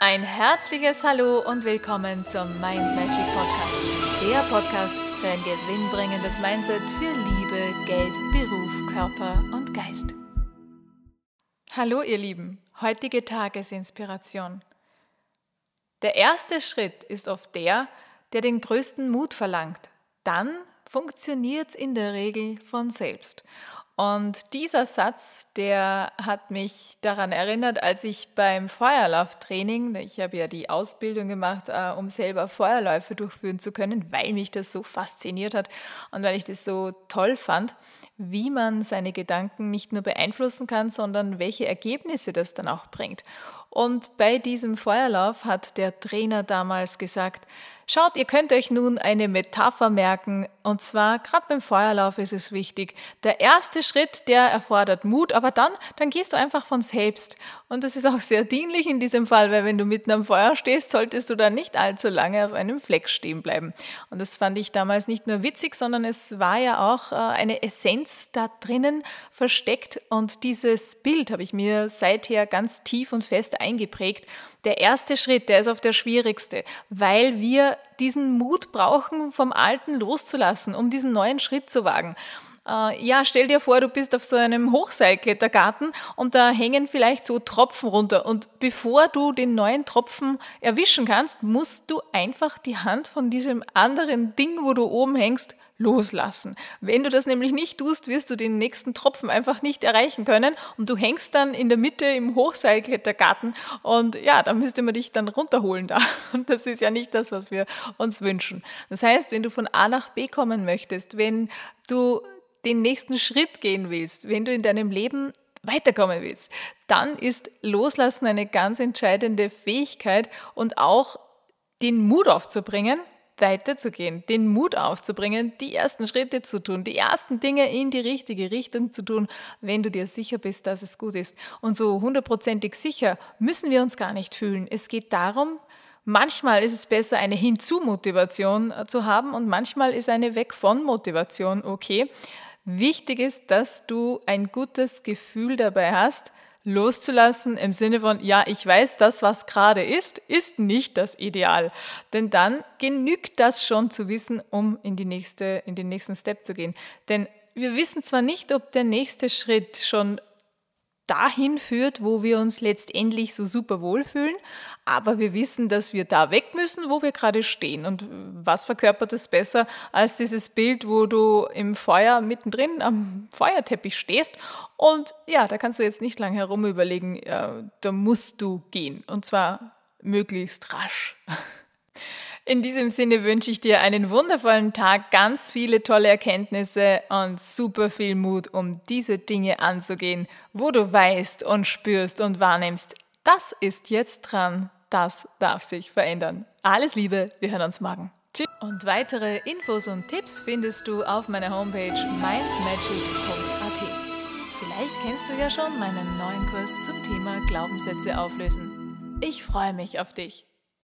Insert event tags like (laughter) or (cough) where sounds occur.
Ein herzliches Hallo und willkommen zum Mind Magic Podcast. Der Podcast für ein gewinnbringendes Mindset für Liebe, Geld, Beruf, Körper und Geist. Hallo ihr Lieben, heutige Tagesinspiration. Der erste Schritt ist oft der, der den größten Mut verlangt. Dann funktioniert es in der Regel von selbst. Und dieser Satz, der hat mich daran erinnert, als ich beim Feuerlauftraining, ich habe ja die Ausbildung gemacht, äh, um selber Feuerläufe durchführen zu können, weil mich das so fasziniert hat und weil ich das so toll fand, wie man seine Gedanken nicht nur beeinflussen kann, sondern welche Ergebnisse das dann auch bringt. Und bei diesem Feuerlauf hat der Trainer damals gesagt, Schaut, ihr könnt euch nun eine Metapher merken, und zwar gerade beim Feuerlauf ist es wichtig. Der erste Schritt, der erfordert Mut, aber dann, dann gehst du einfach von selbst. Und das ist auch sehr dienlich in diesem Fall, weil wenn du mitten am Feuer stehst, solltest du dann nicht allzu lange auf einem Fleck stehen bleiben. Und das fand ich damals nicht nur witzig, sondern es war ja auch äh, eine Essenz da drinnen versteckt. Und dieses Bild habe ich mir seither ganz tief und fest eingeprägt. Der erste Schritt, der ist oft der schwierigste, weil wir diesen Mut brauchen, vom Alten loszulassen, um diesen neuen Schritt zu wagen. Äh, ja, stell dir vor, du bist auf so einem Hochseilklettergarten und da hängen vielleicht so Tropfen runter. Und bevor du den neuen Tropfen erwischen kannst, musst du einfach die Hand von diesem anderen Ding, wo du oben hängst, loslassen. Wenn du das nämlich nicht tust, wirst du den nächsten Tropfen einfach nicht erreichen können und du hängst dann in der Mitte im Hochseilklettergarten und ja, da müsste man dich dann runterholen da. (laughs) Und das ist ja nicht das, was wir uns wünschen. Das heißt, wenn du von A nach B kommen möchtest, wenn du den nächsten Schritt gehen willst, wenn du in deinem Leben weiterkommen willst, dann ist Loslassen eine ganz entscheidende Fähigkeit und auch den Mut aufzubringen, weiterzugehen, den Mut aufzubringen, die ersten Schritte zu tun, die ersten Dinge in die richtige Richtung zu tun, wenn du dir sicher bist, dass es gut ist. Und so hundertprozentig sicher müssen wir uns gar nicht fühlen. Es geht darum, manchmal ist es besser, eine Hinzu-Motivation äh, zu haben und manchmal ist eine Weg-von-Motivation okay. Wichtig ist, dass du ein gutes Gefühl dabei hast, loszulassen im Sinne von, ja, ich weiß, das, was gerade ist, ist nicht das Ideal. Denn dann genügt das schon zu wissen, um in, die nächste, in den nächsten Step zu gehen. Denn wir wissen zwar nicht, ob der nächste Schritt schon dahin führt, wo wir uns letztendlich so super wohlfühlen, aber wir wissen, dass wir da weg müssen, wo wir gerade stehen. Und was verkörpert es besser als dieses Bild, wo du im Feuer mittendrin am Feuerteppich stehst und ja, da kannst du jetzt nicht lange herum überlegen, ja, da musst du gehen und zwar möglichst rasch. (laughs) In diesem Sinne wünsche ich dir einen wundervollen Tag, ganz viele tolle Erkenntnisse und super viel Mut, um diese Dinge anzugehen, wo du weißt und spürst und wahrnimmst. Das ist jetzt dran, das darf sich verändern. Alles Liebe, wir hören uns morgen. Tschüss. Und weitere Infos und Tipps findest du auf meiner Homepage mindmagic.at. Vielleicht kennst du ja schon meinen neuen Kurs zum Thema Glaubenssätze auflösen. Ich freue mich auf dich.